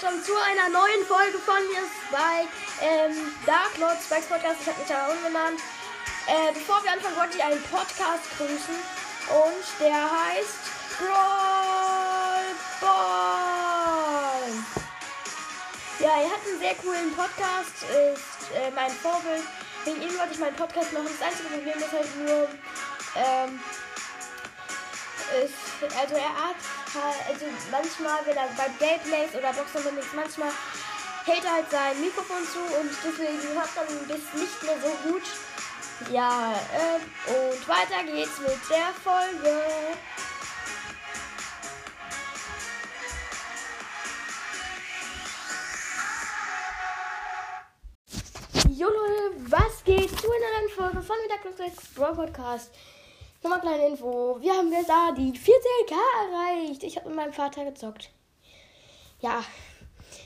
Willkommen zu einer neuen Folge von mir bei ähm, Dark Lord Spikes Podcast. Ich habe mich da umgenannt. Äh, bevor wir anfangen, wollte ich einen Podcast grüßen. Und der heißt Brawl Ball. Ja, er hat einen sehr coolen Podcast. Ist äh, mein Vorbild. Wegen ihm wollte ich meinen Podcast machen. Das einzige Problem ist halt nur, ähm, ist, also er hat also manchmal, wenn er bei Gameplays oder Boxen manchmal hält er halt sein Mikrofon zu und deswegen hört man das nicht mehr so gut. Ja, äh, und weiter geht's mit der Folge. Jo Leute, was geht zu einer neuen Folge von Mittag Brawl Podcast? Nochmal kleine Info. Wir haben jetzt da die 14k erreicht. Ich habe mit meinem Vater gezockt. Ja.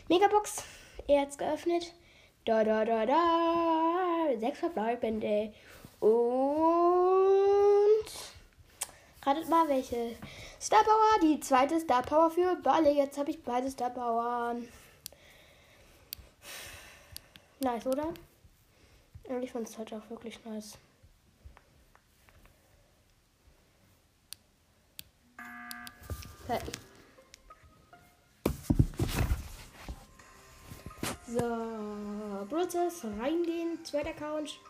Megabox. Er hat's geöffnet. Da, da, da, da. Sechs verbleibende. Und. Ratet mal welche. Star Power. Die zweite Star Power für Balle. Jetzt habe ich beide Star Power. Nice, oder? Und ich fand es halt auch wirklich nice. Fertig. So, Prozess, reingehen, zweiter Account.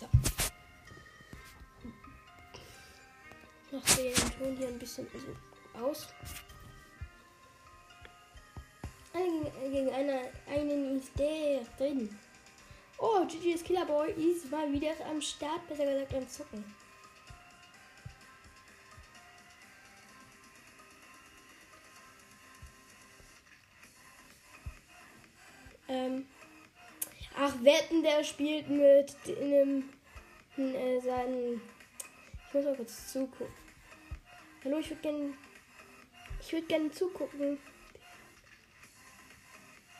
So. Ich mache den Ton hier ein bisschen so aus. Gegen, gegen eine, einen ist der drin. Oh, GG's Killerboy ist mal wieder am Start, besser gesagt am Zucken. Wetten, der spielt mit einem, äh, seinen. Ich muss mal kurz zugucken. Hallo, ich würde gerne. Ich würde gerne zugucken.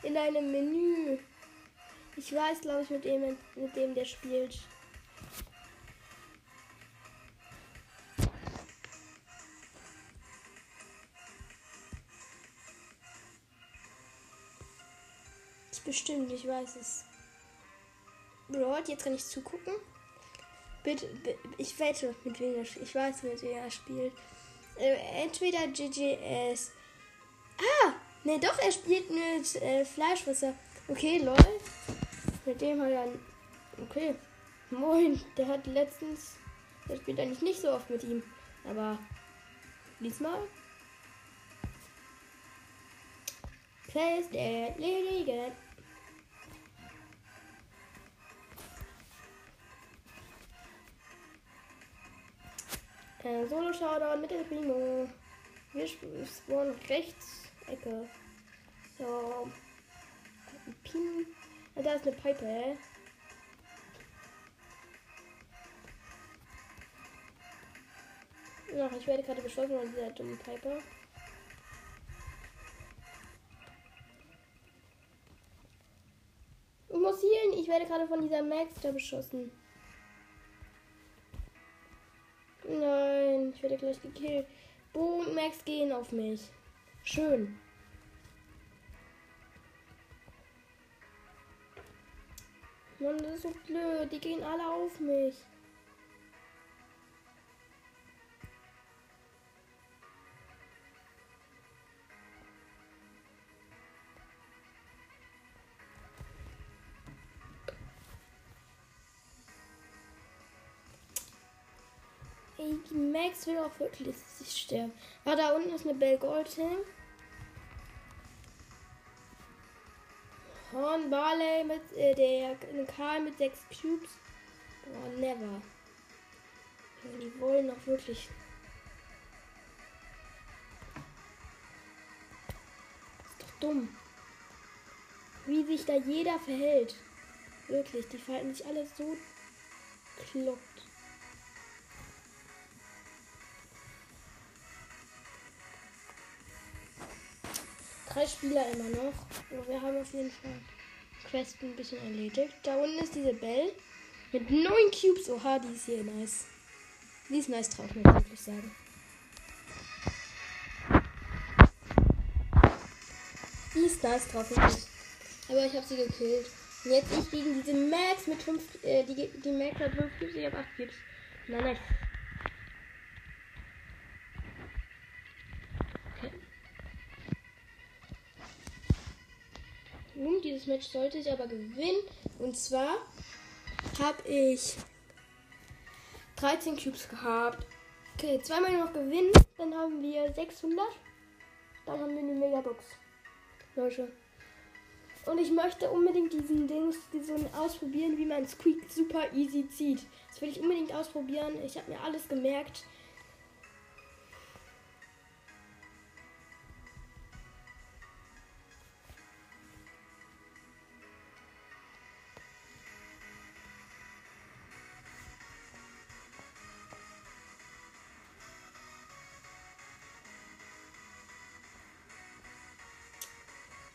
In einem Menü. Ich weiß, glaube ich, mit dem, mit dem der spielt. Bestimmt, ich weiß es. Broad, jetzt kann ich zugucken. Bitte, ich wette, mit wem er spielt. Ich weiß, mit wem er spielt. Äh, entweder GGS. Ah! Ne, doch, er spielt mit äh, Fleischwasser. Okay, lol. Mit dem hat er. Okay. Moin, der hat letztens. Der spielt eigentlich nicht so oft mit ihm. Aber diesmal. Place der erledigen. Äh, Solo Showdown mit dem Primo. Wir spawnen rechts Ecke. So. Pin. Ja, da ist eine Pipe. Ach, ich werde gerade beschossen von dieser dummen Piper. Ich muss healen. Ich werde gerade von dieser Max da beschossen. Nein, ich werde gleich gekillt. Bo und Max gehen auf mich. Schön. Mann, das ist so blöd. Die gehen alle auf mich. Will auch wirklich, dass ich sterbe. Ah, da unten ist eine Bell Golding. Horn Barley mit äh, der Karl mit 6 Cubes. Boah, never. Die wollen auch wirklich. ist doch dumm. Wie sich da jeder verhält. Wirklich, die verhalten sich alle so kloppt. Drei Spieler immer noch. Aber wir haben auf jeden Fall Quest ein bisschen erledigt. Da unten ist diese Bell mit neun Cubes. Oha, die ist hier nice. Die ist nice drauf, muss ich wirklich sagen. Die ist nice drauf, wirklich. Aber ich habe sie gekillt. Und jetzt ich gegen diese Max mit 5, äh, die, die Max hat 5 Cubes, ich habe 8 Cubes. Nein, nein. Nun, dieses Match sollte ich aber gewinnen. Und zwar habe ich 13 Cubes gehabt. Okay, zweimal noch gewinnen. Dann haben wir 600. Dann haben wir eine Megabox. Leute. Und ich möchte unbedingt diesen Dings, diesen ausprobieren, wie man Squeak super easy zieht. Das will ich unbedingt ausprobieren. Ich habe mir alles gemerkt.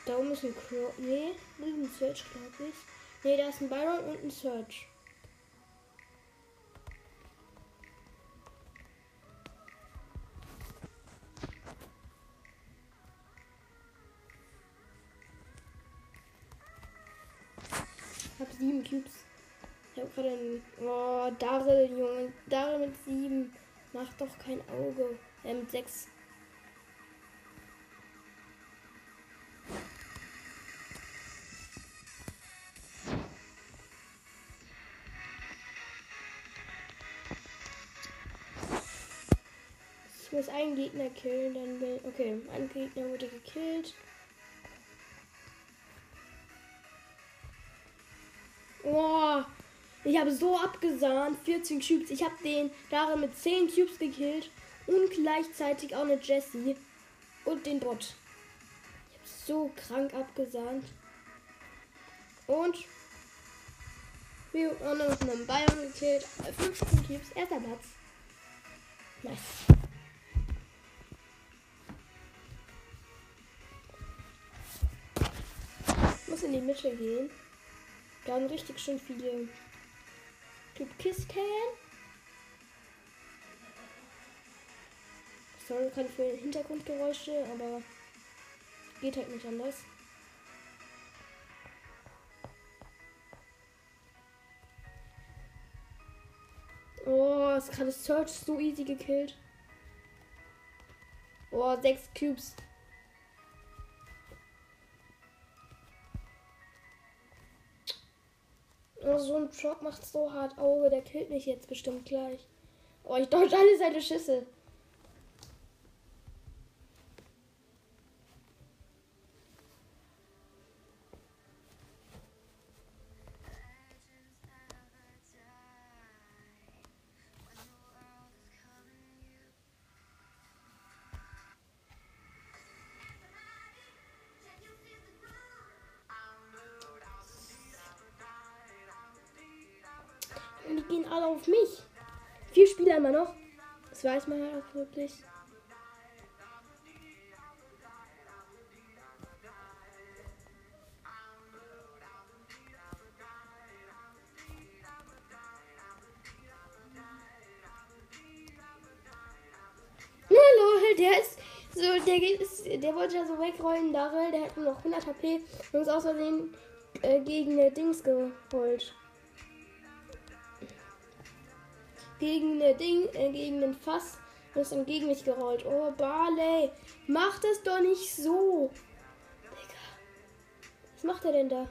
Da oben ist ein Crow. Nee, das ist ein Search, glaube ich. Nee, da ist ein Byron und ein Search. Hab sieben Cubes. Ich hab gerade einen. Oh, Daryl, Junge. Daryl mit sieben. Macht doch kein Auge. Er mit sechs. Einen Gegner killen, dann will. Okay, ein Gegner wurde gekillt. Oh, ich habe so abgesahnt. 14 Cubes. Ich habe den darin mit 10 Cubes gekillt. Und gleichzeitig auch eine Jessie. Und den Bot. Ich habe so krank abgesahnt. Und wir haben noch einen Bayern gekillt. 15 Cubes. Erster Platz. Nice. Muss in die Mitte gehen. Da haben richtig schön viele Typ Kisten. Sorry gerade für Hintergrundgeräusche, aber geht halt nicht anders. Oh, ist gerade Search so easy gekillt. Oh, sechs Cubes. Oh, so ein Truck macht so hart Auge, der killt mich jetzt bestimmt gleich. Oh, ich dodge alle seine Schüsse. Alle auf mich. Vier Spieler immer noch. Das weiß man halt auch wirklich. Der ist so, der geht, ist, der wollte ja so wegrollen, Darrell, der hat nur noch 100 HP und ist aus Versehen äh, gegen äh, Dings gerollt. Gegen eine Ding, äh, gegen den Fass und ist dann gegen mich gerollt. Oh, Barley, mach das doch nicht so. Digga. Was macht er denn da?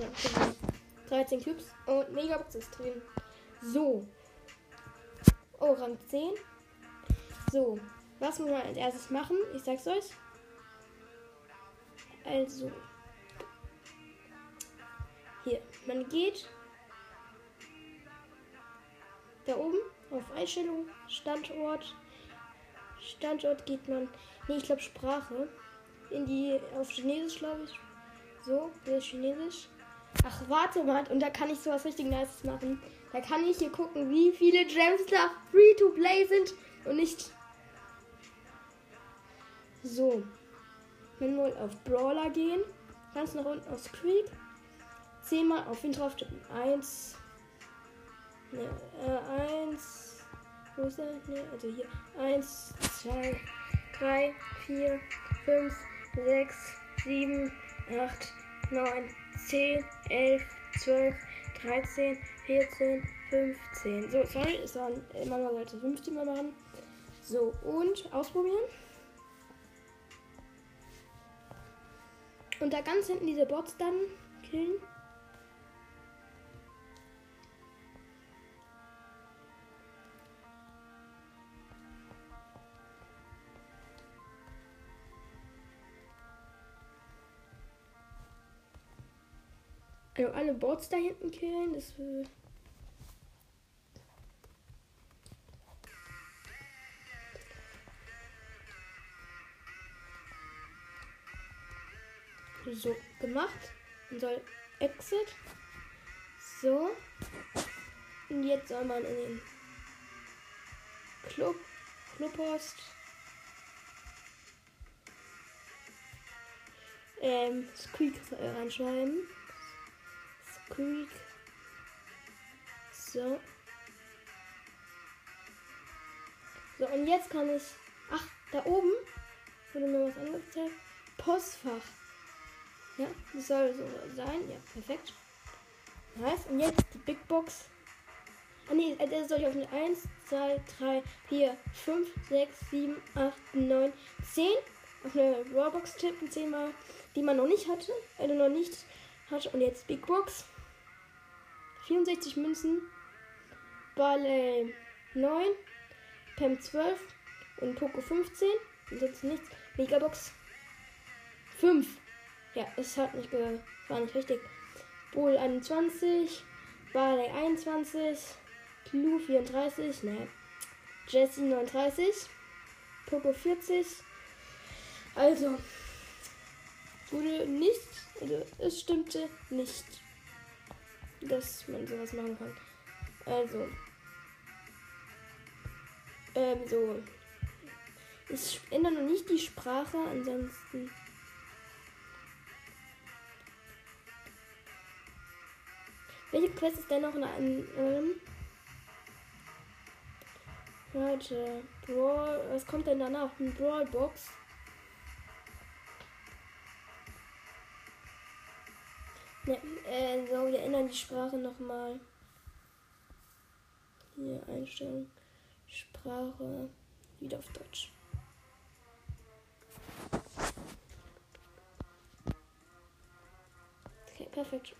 Ja, genau. 13 Cubes und Megabox ist drin. So. Oh, Rang 10. So. Was muss man als erstes machen? Ich sag's euch. Also. Hier. Man geht da oben auf Einstellung, Standort. Standort geht man, nee, ich glaube Sprache. In die, auf Chinesisch, glaube ich. So, das ist Chinesisch. Ach, warte mal, und da kann ich sowas richtig Nices machen. Da kann ich hier gucken, wie viele Gems da free to play sind und nicht. So. Wenn wir auf Brawler gehen, ganz nach unten auf Creek. Zehnmal auf ihn drauf tippen. Eins. Ne, äh, eins. Wo ist er? Ne, also hier. Eins, zwei, 3, 4, 5, 6, 7, 8, 9, 10, 11, 12, 13, 14, 15. So, sorry, es waren immer noch sollte 15 mal machen. So, und ausprobieren. Und da ganz hinten diese Bots dann killen. Also alle Bots da hinten killen, das will. So, gemacht. Man soll Exit. So. Und jetzt soll man in den Club, Clubhost. Ähm, Squeak reinschreiben. Squeak. So. So, und jetzt kann ich. Ach, da oben wurde mir was angezeigt. Postfach. Ja, das soll so sein. Ja, perfekt. Nice. Und jetzt die Big Box. Ah ne, das soll ich auf eine 1, 2, 3, 4, 5, 6, 7, 8, 9, 10. Auf eine Rawbox tippen, 10 mal, die man noch nicht hatte. Also noch nicht hatte. Und jetzt Big Box. 64 Münzen. Barley 9. Pam 12. Und Poco 15. Ansonsten nichts. Megabox 5. Ja, es hat nicht ge war nicht richtig. Bull 21, Barley 21, Blue 34, ne. Jesse 39, Poco 40. Also, wurde nicht, also es stimmte nicht, dass man sowas machen kann. Also, ähm, so. Ich ändere noch nicht die Sprache, ansonsten. Welche Quest ist denn noch in einem. Ähm, warte. Brawl. Was kommt denn danach? Ein Brawlbox. Ne, äh, so, wir ändern die Sprache nochmal. Hier, Einstellung. Sprache. Wieder auf Deutsch. Okay, perfekt.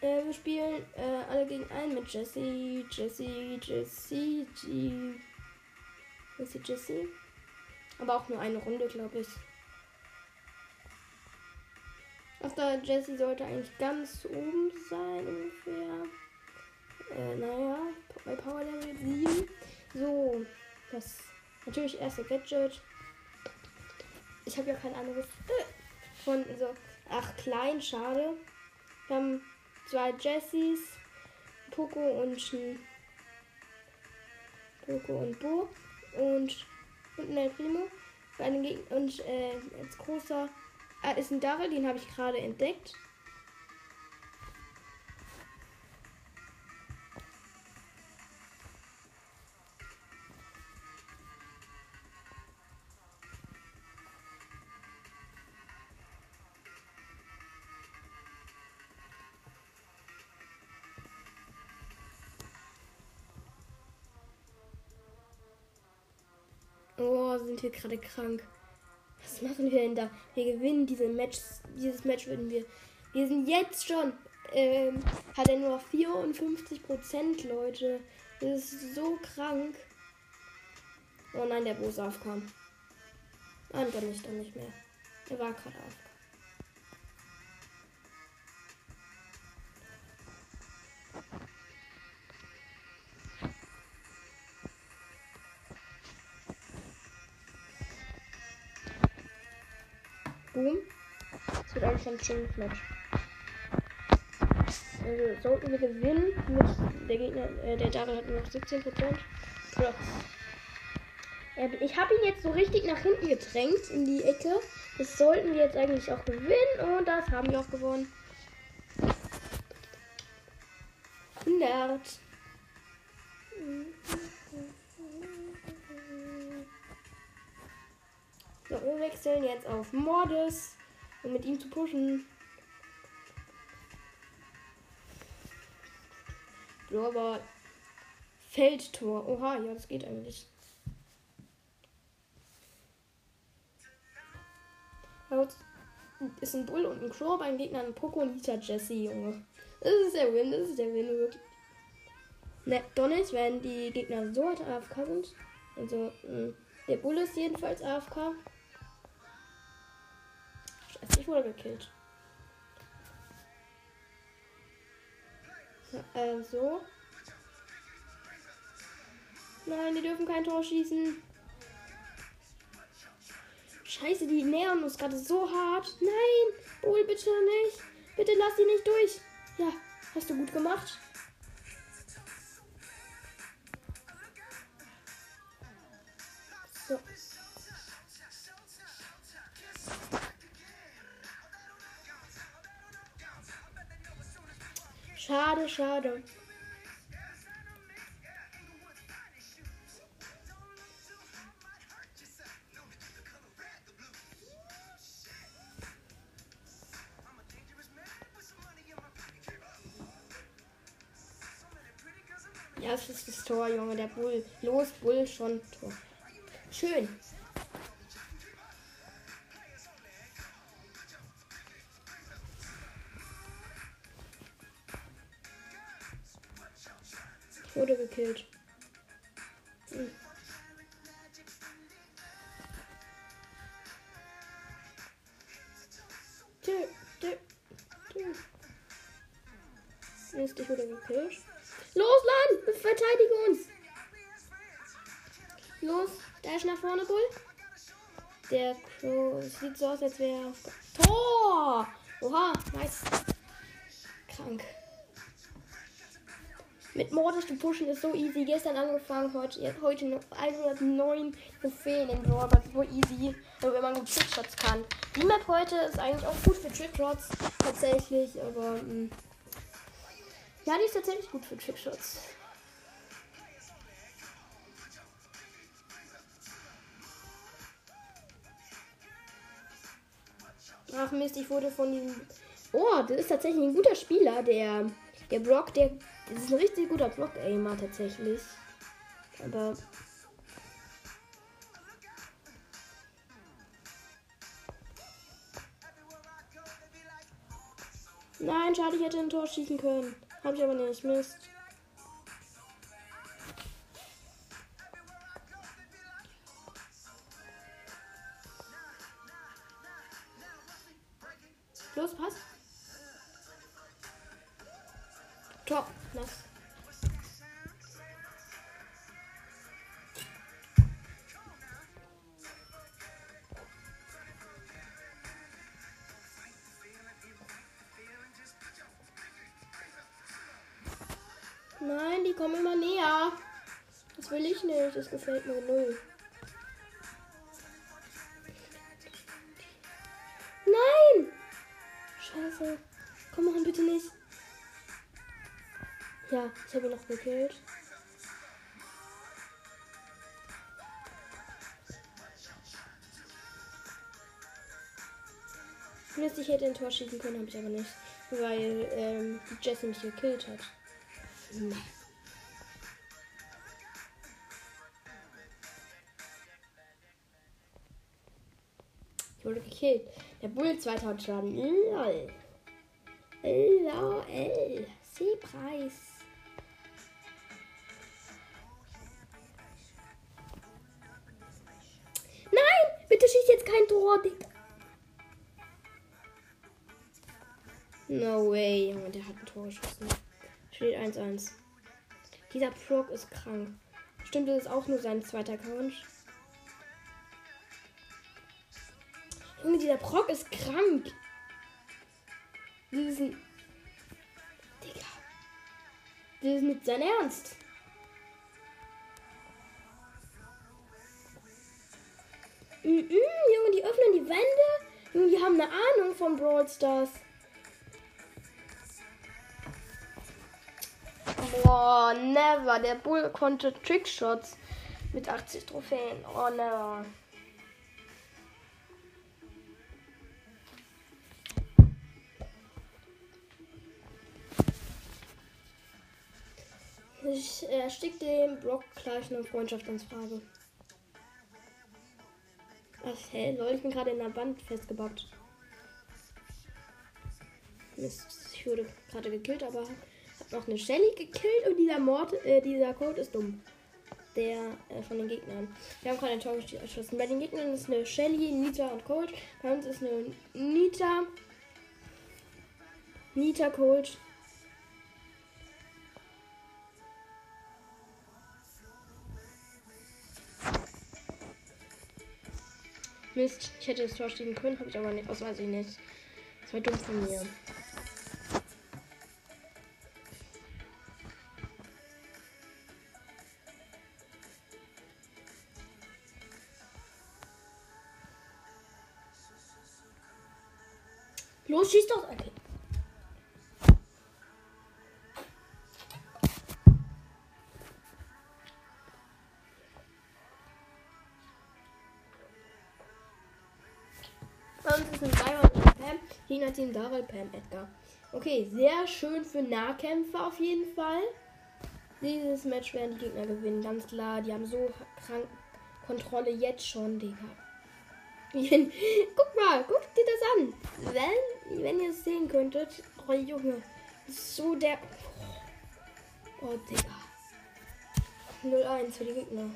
Äh, wir spielen äh, alle gegen einen mit Jesse, Jesse, Jesse, Jesse, Jesse. Aber auch nur eine Runde, glaube ich. Ach da, Jesse sollte eigentlich ganz oben sein ungefähr. Äh, naja, bei Power Level 7. So, das natürlich erste Gadget. Ich habe ja kein anderes äh, von so. Ach, klein, schade. Wir haben zwei Jessies, Poco und Poco und Bo und und ein Primo. Bei den Geg und äh, als großer äh, ist ein Daryl, den habe ich gerade entdeckt. Oh, sind wir gerade krank. Was machen wir denn da? Wir gewinnen diese Match, dieses Match würden wir. Wir sind jetzt schon. Ähm, hat er nur noch 54 Prozent, Leute. Das ist so krank. Oh nein, der Bus aufkam. Nein, dann nicht, dann nicht mehr. Er war gerade auf. Boom. Das wird eigentlich ein schönes Match. Also sollten wir gewinnen mit der Gegner, äh, der Daryl hat nur noch 17%. Oder, Ich habe ihn jetzt so richtig nach hinten gedrängt in die Ecke. Das sollten wir jetzt eigentlich auch gewinnen. Und das haben wir auch gewonnen. 100. So, wir wechseln jetzt auf Mordes, um mit ihm zu pushen. aber Feldtor. Oha, ja, das geht eigentlich. ist ein Bull und ein Crow beim Gegner ein Poco und Lita Jesse, Junge. Das ist der Win, das ist der Win, wirklich. Ne, Donnis, wenn die Gegner so AFK sind. Also, mh, hm, der Bull ist jedenfalls AFK. Ich wurde gekillt. Äh, so. Nein, die dürfen kein Tor schießen. Scheiße, die nähern uns gerade so hart. Nein, Bull, bitte nicht. Bitte lass die nicht durch. Ja, hast du gut gemacht. Schade, schade. Ja, das ist das Tor, Junge. Der Bull. Los, Bull, schon Tor. Schön. Sieht so aus, als wäre Tor! Oha, nice. Krank. Mit Mordes zu pushen ist so easy. Gestern angefangen, heute, heute noch 109 Trophäen im Brawl. So easy, wenn man gut Trickshots kann. Die Map heute ist eigentlich auch gut für Trickshots. Tatsächlich, aber. Mh. Mm. Ja, die ist tatsächlich gut für Trickshots. Ach Mist, ich wurde von ihm. Oh, das ist tatsächlich ein guter Spieler, der. Der Brock, der. Das ist ein richtig guter Block-Aimer tatsächlich. Aber. Nein, schade, ich hätte ein Tor schießen können. Hab ich aber nicht. Mist. Nein, die kommen immer näher. Das will ich nicht. Das gefällt mir null. Nein! Scheiße. Komm mal bitte nicht. Ja, ich habe ihn noch gekillt. Ich hätte ein Tor schießen können, habe ich aber nicht. Weil ähm, Jesse mich gekillt hat. Ich wurde gekillt. Der Bull 2000 Schaden. LOL. LOL. C-Preis. Nein! Bitte schieß jetzt kein Tor, Digga. No way, Junge, der hat ein Tor geschossen. Steht 1-1. Dieser Frog ist krank. Stimmt, das ist auch nur sein zweiter Account. Junge, dieser Proc ist krank. Das ist ein. Digga. Das ist nicht sein Ernst. Mm -mm, Junge, die öffnen die Wände. Junge, die haben eine Ahnung von Brawl Stars. Boah, never. Der Bull konnte Trickshots mit 80 Trophäen. Oh, never. Ich erstick dem Brock gleich eine Freundschaftsanfrage. Ach, hä? Lol, ich bin gerade in der Wand festgebackt. Mist, ich wurde gerade gekillt, aber noch eine Shelly gekillt und dieser Mord, äh, dieser Code ist dumm. Der äh, von den Gegnern. Wir haben gerade ein Tor geschossen. Bei den Gegnern ist eine Shelly, Nita und Cold. Bei uns ist eine Nita, Nita, Cold Mist, ich hätte das Tor stehen können, habe ich aber nicht, was weiß ich nicht. Das war dumm von mir. Pam. Gegner-Team Daryl, Pam, Edgar. Okay, sehr schön für Nahkämpfer auf jeden Fall. Dieses Match werden die Gegner gewinnen, ganz klar. Die haben so krank Kontrolle jetzt schon, Digga. guck mal, guck dir das an. Wenn, wenn ihr es sehen könntet, oh Junge, so der. Oh, Digga. 0-1 für die Gegner.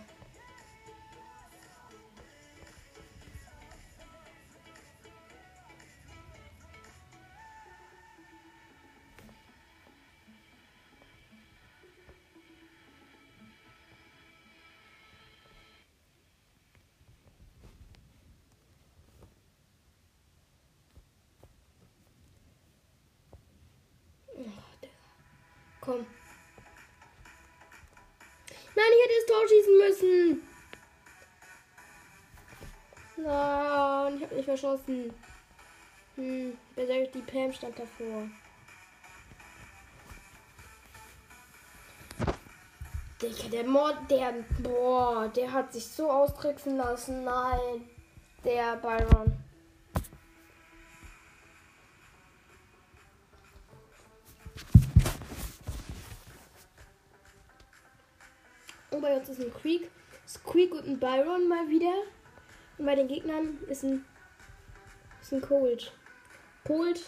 Komm. Nein, ich hätte das Tor schießen müssen. Nein, ich habe nicht verschossen. Hm, sagt, die Pam stand davor. Digga, der Mord, der, boah, der hat sich so austricksen lassen. Nein, der Byron. Bei uns ist ein Creek. Squeak und ein Byron mal wieder. Und bei den Gegnern ist ein, ist ein Cold. Cold.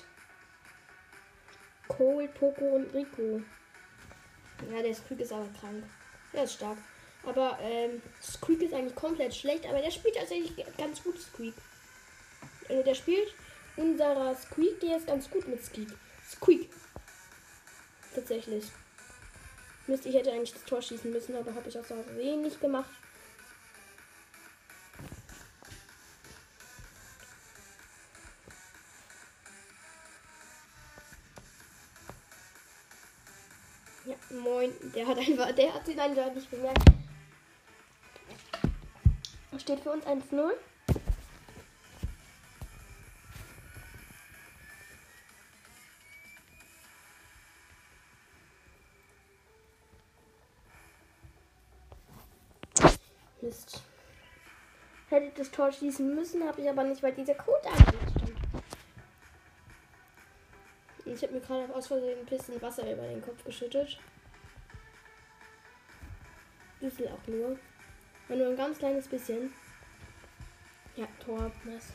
Cold, Poco und Rico. Ja, der Squeak ist aber krank. Der ist stark. Aber ähm, Squeak ist eigentlich komplett schlecht, aber der spielt tatsächlich ganz gut Squeak. Also der spielt unserer Squeak, der ist ganz gut mit Squeak. Squeak. Tatsächlich. Mist, ich hätte eigentlich das Tor schießen müssen, aber habe ich auch so wenig gemacht. Ja, moin. Der hat einfach, der hat ihn einfach nicht bemerkt. Steht für uns 1-0. Mist. Hätte ich das Tor schießen müssen, habe ich aber nicht, weil dieser Code stand. Ich habe mir gerade aus Versehen ein bisschen Wasser über den Kopf geschüttet. Bisschen auch nur. Aber nur ein ganz kleines bisschen. Ja, Tor, nice.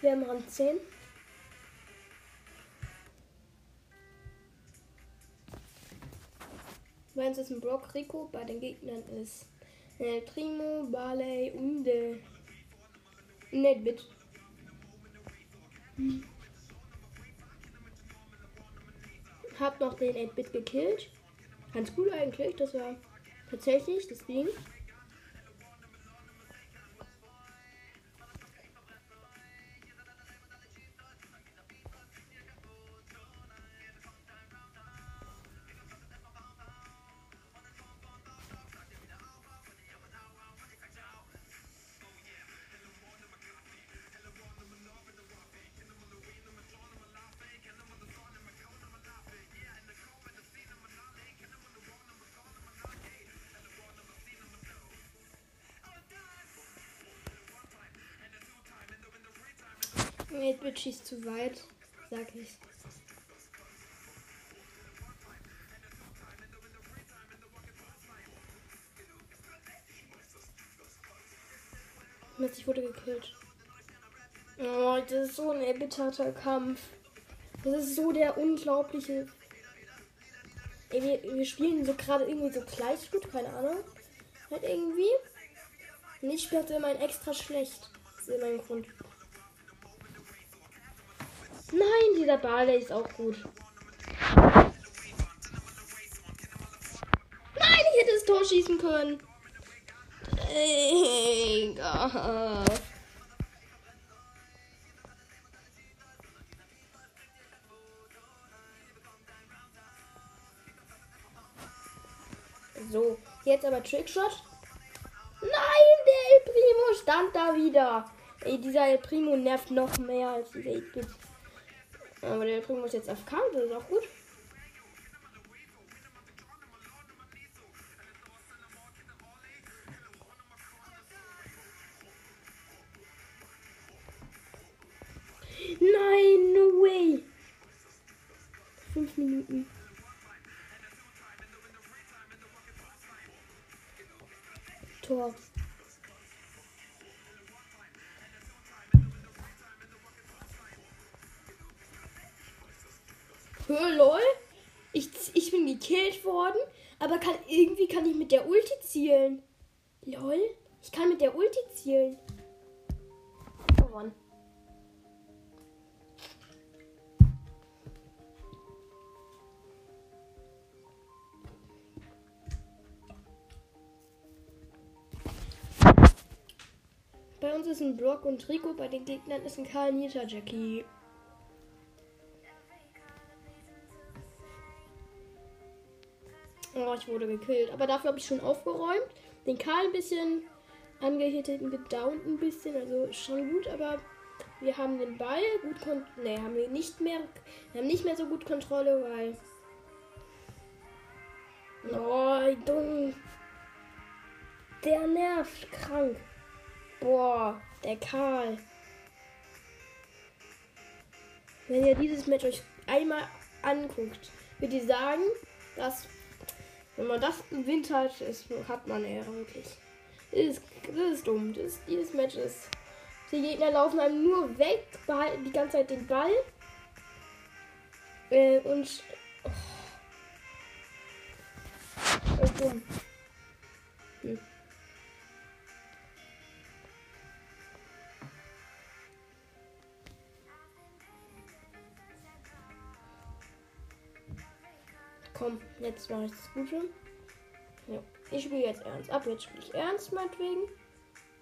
Wir haben Rang 10. Bei uns ist ein Brock Rico, bei den Gegnern ist äh, Primo, Barley und äh, Netbit. Hm. Hab noch den 8-Bit gekillt. Ganz gut eigentlich, das war tatsächlich das Ding. 8-Bit schießt zu weit, sag ich. Mist, ich wurde gekillt. Oh, das ist so ein erbitterter Kampf. Das ist so der unglaubliche. Ey, wir, wir spielen so gerade irgendwie so gleich gut, keine Ahnung. Halt irgendwie. Und ich spiele immer extra schlecht. Das ist immer ein Grund. Nein, dieser Ball, der ist auch gut. Nein, ich hätte das Tor schießen können. Egal. So, jetzt aber Trickshot. Nein, der El Primo stand da wieder. Ey, dieser El Primo nervt noch mehr als dieser 8-Bit. Aber der Primo ist jetzt auf Kampf, das ist auch gut. Kann irgendwie kann ich mit der Ulti zielen. Lol. Ich kann mit der Ulti zielen. Gewonnen. Bei uns ist ein Brock und Rico, bei den Gegnern ist ein Karl Nita Jackie. Oh, ich wurde gekillt. Aber dafür habe ich schon aufgeräumt. Den Karl ein bisschen angehittet gedownt ein bisschen. Also schon gut, aber wir haben den Ball gut kon Ne, haben wir nicht mehr. Wir haben nicht mehr so gut Kontrolle, weil. Oh, dumm. Der nervt krank. Boah, der Karl. Wenn ihr dieses Match euch einmal anguckt, würde ich sagen, dass wenn man das im Winter hat, ist, hat man eher wirklich. Das ist, das ist dumm. Das ist, dieses Match ist. Die Gegner laufen einem nur weg, behalten die ganze Zeit den Ball. Äh, und. Oh. Das ist dumm. Hm. Jetzt mache ich das Gute. Ja. Ich spiele jetzt ernst. Ab jetzt spiele ich ernst, meinetwegen.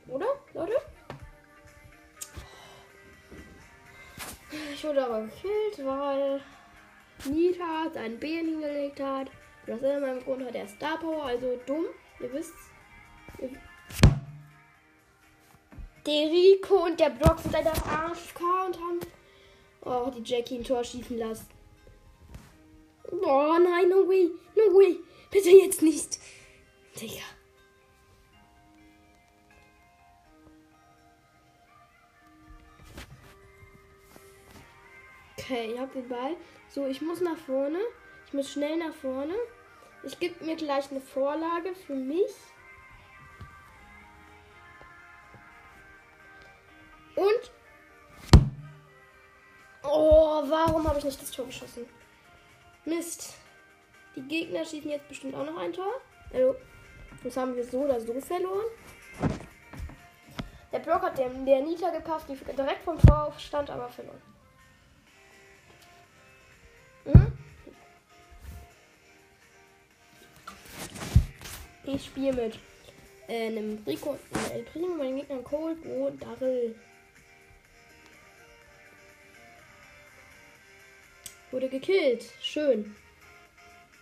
Oder, Leute? Ich wurde aber gekillt, weil Nita seinen Bären hingelegt hat. Und aus irgendeinem Grund hat er Star Power, also dumm. Ihr wisst. Der Rico und der Brock sind einfach AFK und haben oh, die Jackie ein Tor schießen lassen. Oh nein, no way, no way. Bitte jetzt nicht. Digga. Okay, ich hab den Ball. So, ich muss nach vorne. Ich muss schnell nach vorne. Ich gebe mir gleich eine Vorlage für mich. Und. Oh, warum habe ich nicht das Tor geschossen? Mist. Die Gegner schießen jetzt bestimmt auch noch ein Tor. Also, das haben wir so oder so verloren. Der Block hat dem, der Nita gepasst, die direkt vom Tor stand, aber verloren. Mhm. Ich spiele mit äh, einem Rico, El Primo, meinen Gegnern Cold, Bro, Darrell. Wurde gekillt. Schön.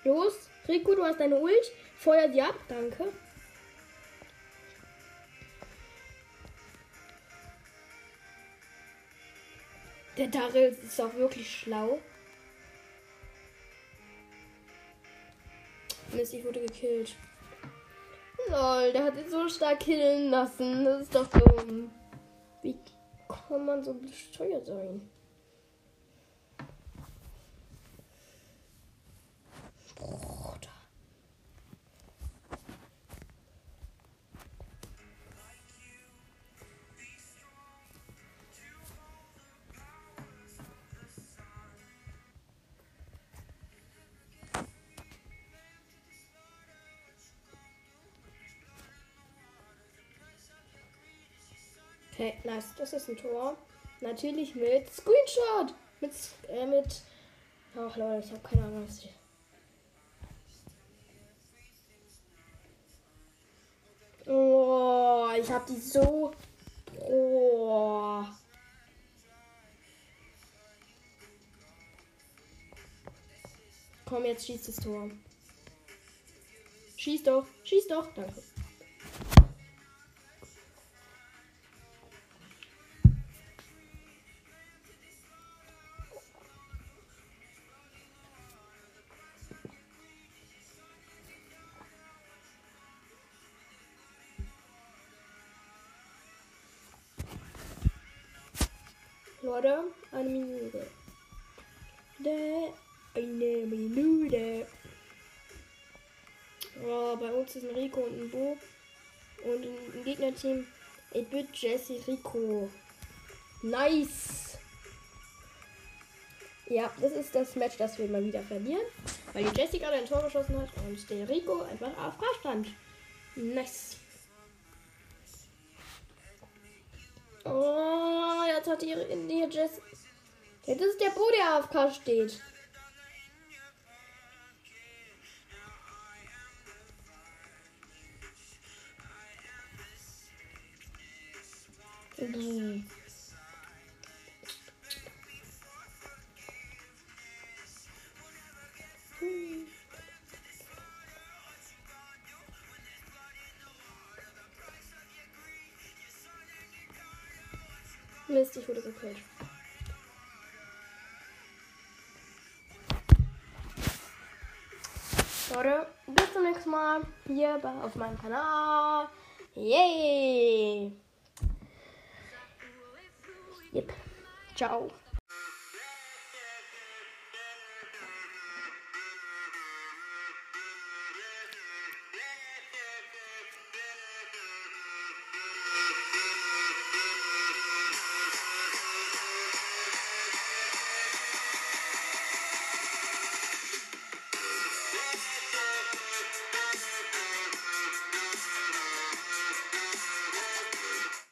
Los, Rico, du hast deine Ult. Feuer sie ab. Danke. Der Daryl ist auch wirklich schlau. Mist, ich wurde gekillt. Lol, der hat ihn so stark killen lassen. Das ist doch dumm. Wie kann man so besteuert sein? Bruder. Okay, nice. Das ist ein Tor. Natürlich mit Screenshot. Mit, äh, mit. Ach Leute, ich habe keine Ahnung, was ich. Oh, ich habe die so. Oh. Komm, jetzt schießt das Tor. Schieß doch, schieß doch. Danke. Leute, eine Minute. Eine Minute. Oh, bei uns ist ein Rico und ein Bo. Und im Gegnerteam 8-Bit, Jesse, Rico. Nice. Ja, das ist das Match, das wir mal wieder verlieren. Weil die Jessie gerade ein Tor geschossen hat und der Rico einfach AFK stand. Nice. Oh, jetzt hat die in die Jess. Jetzt ist der Bo, der AFK steht. Mhm. Mist, ich wurde gekillt. Leute, bis zum nächsten Mal hier auf meinem Kanal. Yay! Yep. Ciao.